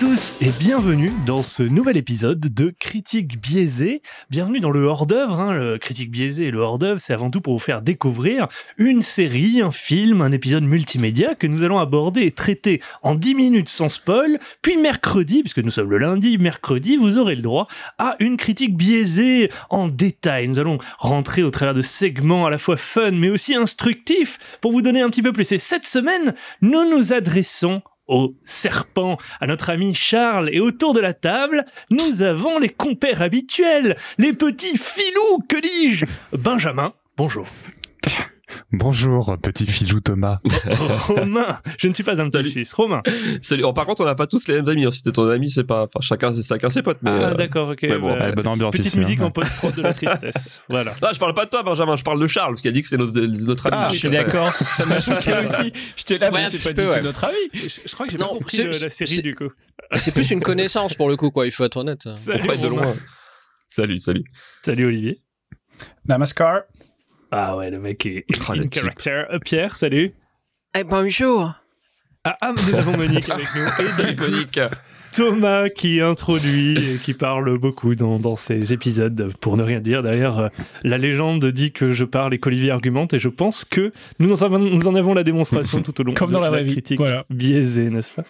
tous et bienvenue dans ce nouvel épisode de Critique biaisée. Bienvenue dans le hors-d'œuvre. Hein. Le Critique biaisée et le hors-d'œuvre, c'est avant tout pour vous faire découvrir une série, un film, un épisode multimédia que nous allons aborder et traiter en 10 minutes sans spoil. Puis mercredi, puisque nous sommes le lundi, mercredi, vous aurez le droit à une critique biaisée en détail. Nous allons rentrer au travers de segments à la fois fun mais aussi instructifs pour vous donner un petit peu plus. Et cette semaine, nous nous adressons au serpent, à notre ami Charles, et autour de la table, nous avons les compères habituels, les petits filous, que dis-je? Benjamin, bonjour. Bonjour, petit filou Thomas. Romain, je ne suis pas un petit Suisse. Romain. Salut. Oh, par contre, on n'a pas tous les mêmes amis. Hein. Si t'es ton ami, c'est pas. Enfin, chacun, chacun ses potes. Mais, ah, euh, d'accord, ok. mais bon, bah, bonne ambiance petite ici, musique hein. en post-prod de la tristesse. voilà. Non, je parle pas de toi, Benjamin. Je parle de Charles, qui a dit que c'est notre, notre ami. Ah, Je suis d'accord, ça m'a choqué aussi. J'étais là, Ouais, mais un c'est petit pas peu, du tout ouais. notre avis. Je, je crois que j'ai Non, pas compris c'est- le- la série c'est- du coup. C'est plus une connaissance pour le coup, quoi. Il faut être honnête. Salut, Ouais, de Romain. loin. Salut, salut. Salut Olivier. Namaskar. Ah ouais, le mec est le in type. character. Euh, Pierre, salut. Eh, bonjour. Ah, ah, nous avons Monique avec nous. Et Salut, Monique. Thomas qui introduit et qui parle beaucoup dans, dans ces épisodes, pour ne rien dire. D'ailleurs, euh, la légende dit que je parle et qu'Olivier argumente, et je pense que nous en avons, nous en avons la démonstration tout au long Comme de dans la vraie vie, critique voilà. biaisée, n'est-ce pas?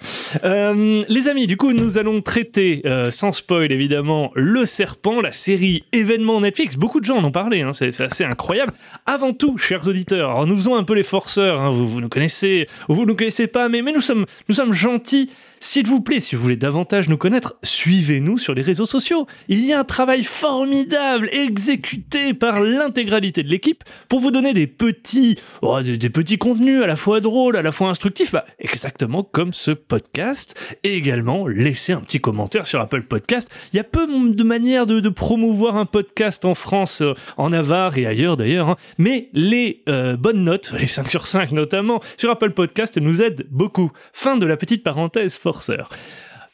Euh, Les amis, du coup, nous allons traiter, euh, sans spoil évidemment, Le Serpent, la série événement Netflix. Beaucoup de gens en ont parlé, hein, c'est assez incroyable. Avant tout, chers auditeurs, alors nous faisons un peu les forceurs, hein, vous, vous nous connaissez, ou vous ne nous connaissez pas, mais, mais nous, sommes, nous sommes gentils. S'il vous plaît, si vous voulez davantage nous connaître, suivez-nous sur les réseaux sociaux. Il y a un travail formidable exécuté par l'intégralité de l'équipe pour vous donner des petits, oh, des, petits contenus à la fois drôles, à la fois instructifs, bah, exactement comme ce podcast. Et également, laissez un petit commentaire sur Apple Podcast. Il y a peu de manières de, de promouvoir un podcast en France, euh, en Navarre et ailleurs d'ailleurs. hein. Mais les euh, bonnes notes, les 5 sur 5 notamment, sur Apple Podcast nous aident beaucoup. Fin de la petite parenthèse forceur.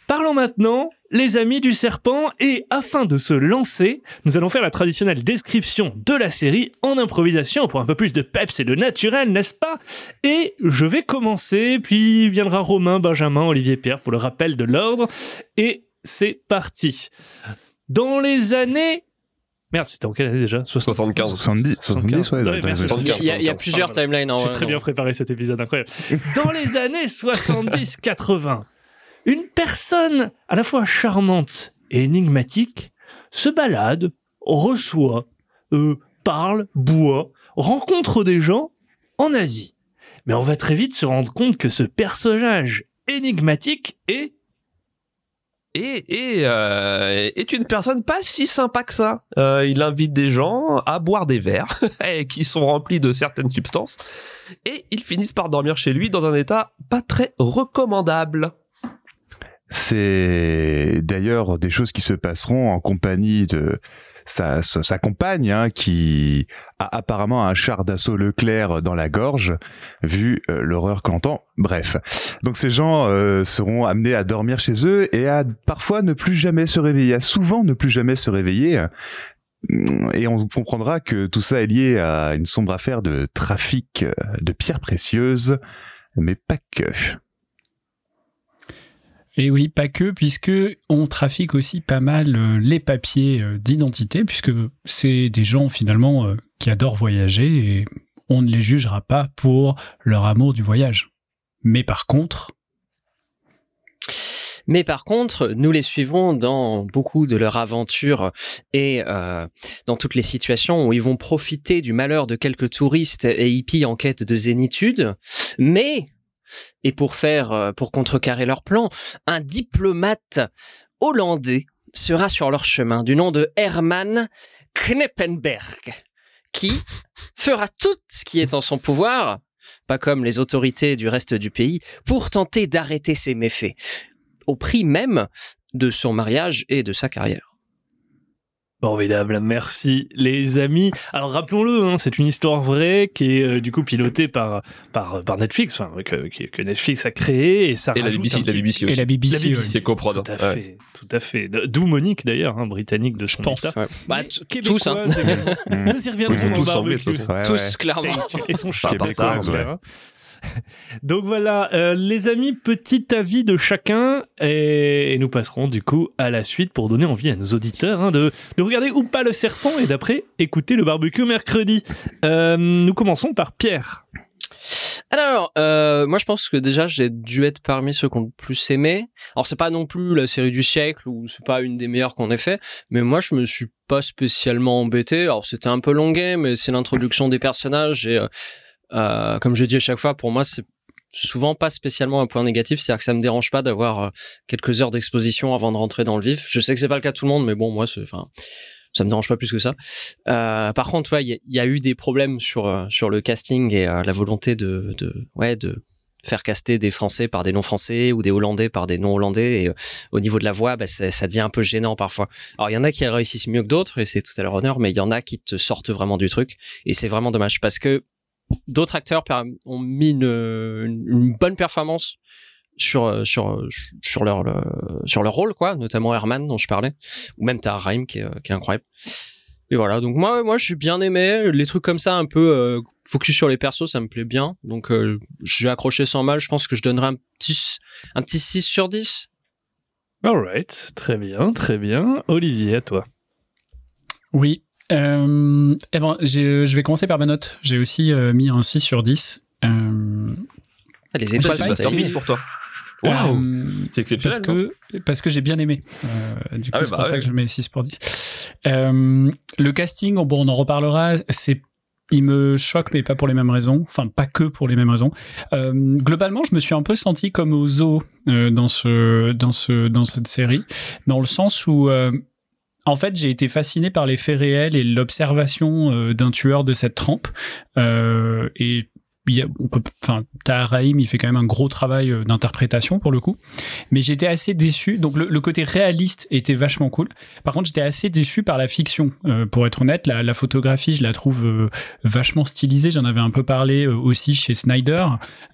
Parlons maintenant, les amis du serpent, et afin de se lancer, nous allons faire la traditionnelle description de la série en improvisation pour un peu plus de peps et de naturel, n'est-ce pas? Et je vais commencer, puis viendra Romain, Benjamin, Olivier Pierre pour le rappel de l'ordre, et c'est parti. Dans les années... Merde, c'était en quelle année déjà? 60 75. 70, 70, ouais. Merci. Il y a, il y a 75. plusieurs timelines en J'ai très non. bien préparé cet épisode incroyable. Dans les années 70-80, une personne à la fois charmante et énigmatique se balade, reçoit, euh, parle, boit, rencontre des gens en Asie. Mais on va très vite se rendre compte que ce personnage énigmatique est Et, euh, est une personne pas si sympa que ça. Euh, il invite des gens à boire des verres qui sont remplis de certaines substances. Et ils finissent par dormir chez lui dans un état pas très recommandable. C'est d'ailleurs des choses qui se passeront en compagnie de sa, compagne, hein, qui a apparemment un char d'assaut Leclerc dans la gorge, vu euh, l'horreur qu'on entend. Bref. Donc ces gens euh, seront amenés à dormir chez eux et à parfois ne plus jamais se réveiller, à souvent ne plus jamais se réveiller. Et on comprendra que tout ça est lié à une sombre affaire de trafic euh, de pierres précieuses, mais pas que. Et oui, pas que, puisque on trafique aussi pas mal euh, les papiers euh, d'identité, puisque c'est des gens finalement euh, qui adorent voyager et on ne les jugera pas pour leur amour du voyage. Mais par contre, Mais par contre, nous les suivons dans beaucoup de leurs aventures et dans toutes les situations où ils vont profiter du malheur de quelques touristes et hippies en quête de zénitude. Mais, et pour faire, euh, pour contrecarrer leur plan, un diplomate hollandais sera sur leur chemin du nom de Herman Kneppenberg, qui fera tout ce qui est en son pouvoir, pas comme les autorités du reste du pays, pour tenter d'arrêter ces méfaits au prix même de son mariage et de sa carrière. Formidable, merci les amis. Alors rappelons-le, hein, c'est une histoire vraie qui est euh, du coup pilotée par par par Netflix, enfin que, que- que Netflix a créé et ça Et la BBC, un la BBC et aussi. la BBC, La BBC. C'est coprod. Tout à Ouais. fait, tout à fait. D'où Monique d'ailleurs, hein, britannique de son pense. état. Bah, tous, hein. Mm. Nous y reviendrons tous barbecue. Ouais, clairement. Et son chat hein. Donc voilà, euh, les amis, petit avis de chacun et, nous passerons du coup à la suite pour donner envie à nos auditeurs hein, de, de regarder ou pas le serpent et d'après écouter le barbecue mercredi. Euh, nous commençons par Pierre. Alors, euh, moi je pense que déjà j'ai dû être parmi ceux qui ont le plus aimé. Alors c'est pas non plus la série du siècle ou c'est pas une des meilleures qu'on ait fait, mais moi je me suis pas spécialement embêté. Alors c'était un peu longué, mais c'est l'introduction des personnages et euh, comme je dis à chaque fois, pour moi c'est souvent pas spécialement un point négatif, c'est-à-dire que ça me dérange pas d'avoir euh, quelques heures d'exposition avant de rentrer dans le vif. Je sais que c'est pas le cas de tout le monde, mais bon moi enfin ça me dérange pas plus que ça. Euh, par contre, ouais, il y, a- il y a eu des problèmes sur euh, sur le casting et la volonté de, de ouais de faire caster des Français par des non-français ou des Hollandais par des non-hollandais. Et au niveau de la voix, bah, ça, ça devient un peu gênant parfois. Alors il y en a qui réussissent mieux que d'autres et c'est tout à leur honneur, mais il y en a qui te sortent vraiment du truc et c'est vraiment dommage parce que d'autres acteurs ont mis une, une- une bonne performance sur euh, sur sur leur le- sur leur rôle quoi notamment Herman dont je parlais ou même Rahim qui est, euh, qui est incroyable et voilà donc moi moi je suis bien aimé les trucs comme ça un peu euh, focus sur les persos ça me plaît bien donc euh, j'ai accroché sans mal je pense que je donnerais un petit un petit 6 sur 10 Alright, très bien, très bien. Olivier, à toi. Oui. Euh, eh ben, j'ai- je vais commencer par ma note. J'ai aussi euh, mis un 6 sur 10. Euh, Ah, les étoiles c'est terribles. masterpiece pour toi. Waouh euh, C'est exceptionnel. parce que parce que j'ai bien aimé. Euh, du coup, Ah ouais, c'est bah pour ça que je mets 6 pour 10. Euh, le casting, bon, on en reparlera. C'est il me choque, mais pas pour les mêmes raisons. Enfin, pas que pour les mêmes raisons. Euh, globalement, je me suis un peu senti comme au zoo euh, dans ce dans ce dans cette série, dans le sens où euh, en fait, j'ai été fasciné par les faits réels et l'observation euh, d'un tueur de cette trempe. Euh, et y il fait quand même un gros travail euh, d'interprétation pour le coup. Mais j'étais assez déçu. Donc le, côté réaliste était vachement cool. Par contre, j'étais assez déçu par la fiction. Euh, pour être honnête, la, photographie, je la trouve euh, vachement stylisée. J'en avais un peu parlé aussi chez Snyder.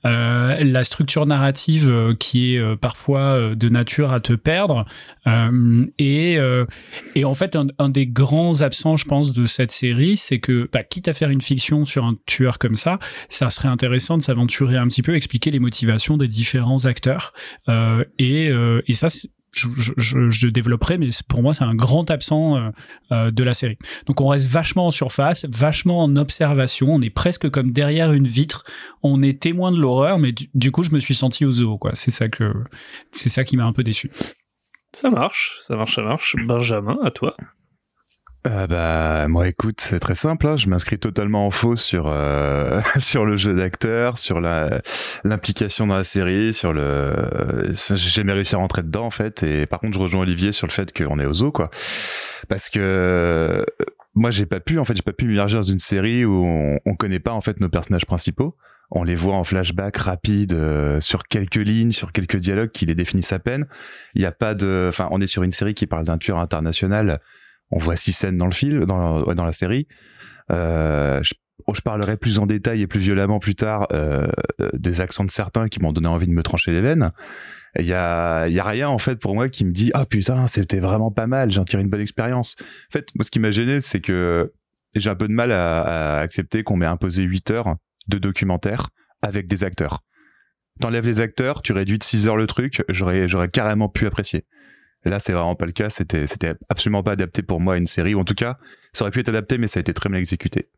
La structure narrative qui est parfois de nature à te perdre. Et, en fait, un, un des grands absents, je pense, de cette série, c'est que, bah, quitte à faire une fiction sur un tueur comme ça, ça serait intéressant de s'aventurer un petit peu, expliquer les motivations des différents acteurs. Euh, et, euh, et ça, je, je, développerai, mais pour moi, c'est un grand absent euh, de la série. Donc, on reste vachement en surface, vachement en observation. On est presque comme derrière une vitre. On est témoin de l'horreur, mais du, du coup, je me suis senti au zoo. Quoi. C'est ça que, c'est ça qui m'a un peu déçu. Ça marche, ça marche, ça marche. Benjamin, à toi. Euh, bah moi écoute c'est très simple hein. je m'inscris totalement en faux sur euh, sur le jeu d'acteur sur la l'implication dans la série sur le j'ai jamais réussi à rentrer dedans en fait et par contre je rejoins Olivier sur le fait qu'on est aux zoo quoi parce que euh, moi j'ai pas pu en fait j'ai pas pu m'immerger dans une série où on, on connaît pas en fait nos personnages principaux on les voit en flashback rapide euh, sur quelques lignes, sur quelques dialogues qui les définissent à peine. Il n'y a pas de, enfin, on est sur une série qui parle d'un tueur international. On voit six scènes dans le film, dans, ouais, dans la série. Euh, je, je parlerai plus en détail et plus violemment plus tard euh, des accents de certains qui m'ont donné envie de me trancher les veines. Il y a, rien en fait pour moi qui me dit ah putain c'était vraiment pas mal, j'en tire une bonne expérience. En fait, moi ce qui m'a gêné c'est que j'ai un peu de mal à, accepter qu'on m'ait imposé 8 heures de documentaire avec des acteurs. T'enlèves les acteurs, tu réduis de 6 heures le truc, j'aurais carrément pu apprécier. Et là, c'est vraiment pas le cas, c'était, c'était absolument pas adapté pour moi à une série, ou en tout cas, ça aurait pu être adapté, mais ça a été très mal exécuté.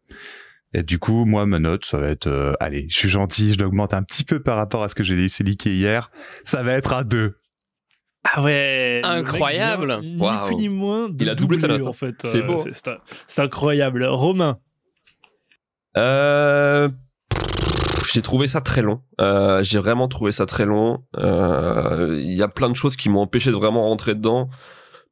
Et du coup, moi, ma note, ça va être, euh, allez, je suis gentil, je l'augmente un petit peu par rapport à ce que j'ai laissé liquer hier, ça va être un 2. Ah ouais Incroyable. Ni plus ni moins de Il a doublé sa note, en fait. C'est Euh, beau. C'est c'est- c'est incroyable. Romain. Euh, j'ai trouvé ça très long. Euh, j'ai vraiment trouvé ça très long. Euh, Il y a plein de choses qui m'ont empêché de vraiment rentrer dedans.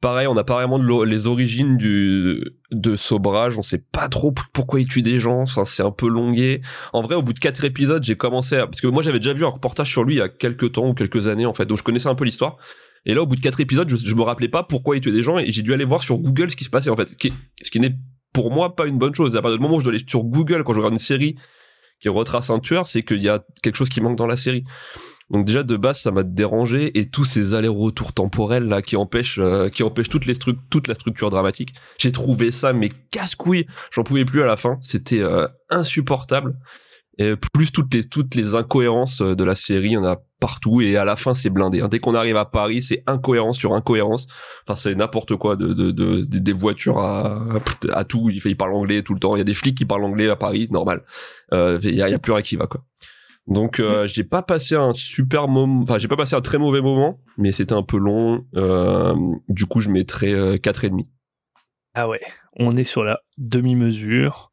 Pareil, on n'a pas vraiment les origines de Sobrage. On sait pas trop pourquoi il tue des gens. C'est un peu longué. En vrai, au bout de quatre épisodes, j'ai commencé à parce que moi j'avais déjà vu un reportage sur lui il y a quelques temps ou quelques années en fait, donc je connaissais un peu l'histoire. Et là, au bout de quatre épisodes, je, je me rappelais pas pourquoi il tuait des gens et j'ai dû aller voir sur Google ce qui se passait en fait, ce qui n'est pour moi pas une bonne chose. À partir du moment où je dois aller sur Google quand je regarde une série qui retrace un tueur, c'est qu'il y a quelque chose qui manque dans la série. Donc déjà de base ça m'a dérangé et tous ces allers-retours temporels là qui empêchent euh, qui empêchent toutes les toute la structure dramatique. J'ai trouvé ça mais casse-couille, j'en pouvais plus à la fin, c'était euh, insupportable. Et plus toutes les toutes les incohérences de la série, en a partout et à la fin c'est blindé. hein. Dès qu'on arrive à Paris, c'est incohérence sur incohérence. Enfin c'est n'importe quoi de, de, de, de- des voitures à à tout. Il, fait, il parle anglais tout le temps. Il y a des flics qui parlent anglais à Paris, normal. Euh, Il y a, il y a plus rien qui va quoi. Donc euh, j'ai pas passé un super moment, enfin j'ai pas passé un très mauvais moment, mais c'était un peu long. Euh, du coup je mettrais euh, quatre et demi. Ah ouais, on est sur la demi-mesure.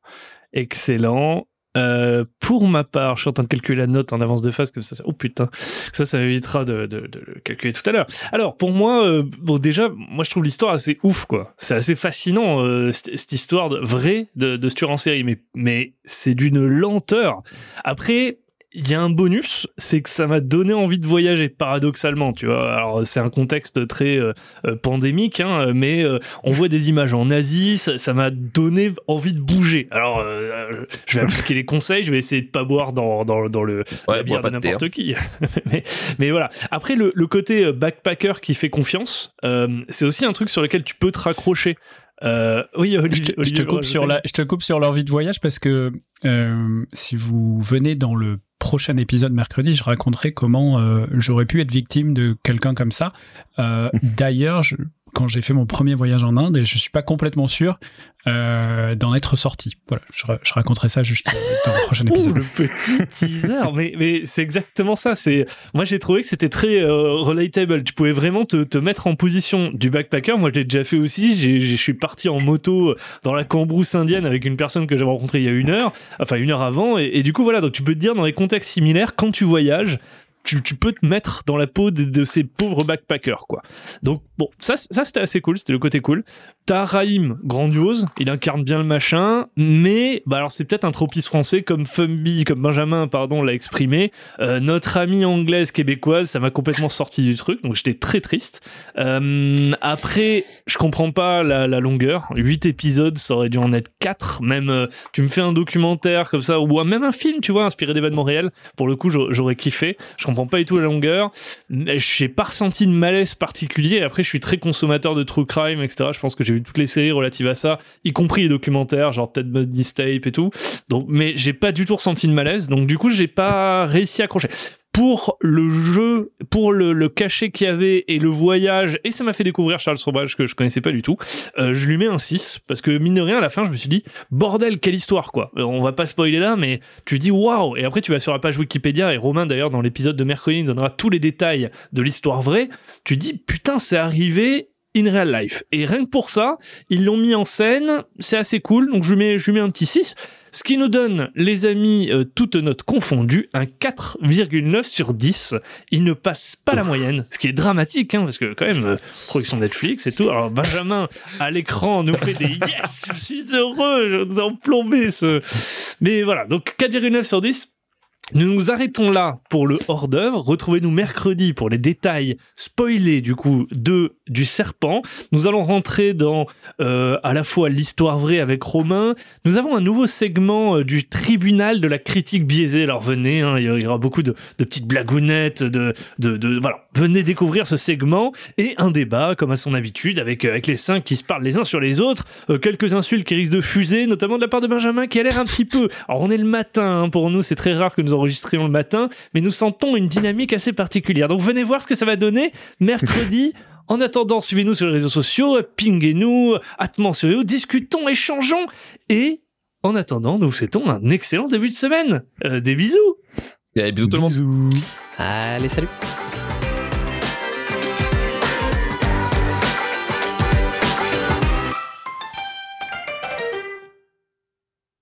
Excellent. Euh, pour ma part, je suis en train de calculer la note en avance de phase comme ça. ça- Oh putain, ça, ça m'évitera de, de, de le calculer tout à l'heure. Alors pour moi, euh, bon déjà, moi je trouve l'histoire assez ouf quoi. C'est assez fascinant euh, cette histoire de, vraie de, de ce tueur en série, mais mais c'est d'une lenteur. Après. Il y a un bonus, c'est que ça m'a donné envie de voyager, paradoxalement, tu vois. Alors, c'est un contexte très euh, euh, pandémique, hein, mais euh, on voit des images en Asie, ça m'a donné envie de bouger. Alors, euh, je vais appliquer les conseils, je vais essayer de pas boire dans, dans, dans le, Ouais, la bière de n'importe qui. mais, mais voilà. Après, le, le côté backpacker qui fait confiance, euh, c'est aussi un truc sur lequel tu peux te raccrocher. Euh, oui, Je Olivier, te, je te Olivier coupe sur je la, je te coupe sur l'envie de voyage parce que euh, si vous venez dans le prochain épisode mercredi, je raconterai comment euh, j'aurais pu être victime de quelqu'un comme ça. Euh, D'ailleurs, je- quand j'ai fait mon premier voyage en Inde, et je suis pas complètement sûr euh, d'en être sorti. Voilà, je, ra- je raconterai ça juste dans le prochain épisode. le petit teaser, mais, mais c'est exactement ça. C'est moi j'ai trouvé que c'était très euh, relatable. Tu pouvais vraiment te, te mettre en position du backpacker. Moi je l'ai déjà fait aussi. J'ai- j'ai- Je suis parti en moto dans la cambrousse indienne avec une personne que j'avais rencontrée il y a une heure, enfin une heure avant. Et, et du coup voilà, donc tu peux te dire dans des contextes similaires quand tu voyages. Tu, peux te mettre dans la peau de, de ces pauvres backpackers, quoi. Donc, bon, ça, ça c'était assez cool, c'était le côté cool. T'as Raïm, grandiose, il incarne bien le machin, mais bah alors c'est peut-être un tropisme français comme Fumby, comme Benjamin, pardon, l'a exprimé. Euh, notre amie anglaise québécoise, ça m'a complètement sorti du truc, donc j'étais très triste. Euh, après, je comprends pas la, longueur. 8 épisodes, ça aurait dû en être 4. Même, euh, tu me fais un documentaire comme ça, ou même un film, tu vois, inspiré d'événements réels. Pour le coup, j'aurais kiffé. Je comprends pas du tout la longueur. J'ai pas ressenti de malaise particulier. Après, je suis très consommateur de true crime, etc. Je pense que toutes les séries relatives à ça, y compris les documentaires, genre Bundy's Tape et tout. Donc, mais j'ai pas du tout ressenti de malaise. Donc, du coup, j'ai pas réussi à accrocher. Pour le jeu, pour le, cachet qu'il y avait et le voyage, et ça m'a fait découvrir Charles Sauvage que je connaissais pas du tout, euh, je lui mets un 6. Parce que mine de rien, à la fin, je me suis dit, bordel, quelle histoire, quoi. Euh, On va pas spoiler là, mais tu dis waouh. Et après, tu vas sur la page Wikipédia, et Romain, d'ailleurs, dans l'épisode de mercredi, nous donnera tous les détails de l'histoire vraie. Tu dis, putain, c'est arrivé in real life. Et rien que pour ça, ils l'ont mis en scène, c'est assez cool, donc je mets, je mets un petit 6. Ce qui nous donne, les amis, euh, toutes notes confondues, un 4,9 sur 10. Il ne passe pas la moyenne, ce qui est dramatique, hein, parce que quand même, euh, production Netflix et tout. Alors Benjamin, à l'écran, nous fait des yes, je suis heureux, je nous ai plombé ce... Mais voilà, donc 4,9 sur 10. Nous nous arrêtons là pour le hors d'œuvre. Retrouvez-nous mercredi pour les détails spoilés du coup de du serpent. Nous allons rentrer dans euh, à la fois l'histoire vraie avec Romain. Nous avons un nouveau segment euh, du tribunal de la critique biaisée. Alors venez, hein, il y aura beaucoup de, petites blagounettes, de, de, voilà. Venez découvrir ce segment et un débat comme à son habitude avec euh, avec les cinq qui se parlent les uns sur les autres. Quelques insultes qui risquent de fuser, notamment de la part de Benjamin qui a l'air un petit peu. Alors on est le matin hein, pour nous, c'est très rare que nous enregistrions le matin, mais nous sentons une dynamique assez particulière. Donc venez voir ce que ça va donner mercredi. En attendant, suivez-nous sur les réseaux sociaux, pinguez-nous, attention, discutons, échangeons. Et en attendant, nous vous souhaitons un excellent début de semaine. Euh, des bisous Et bisous tout le monde. Bisous. Allez, salut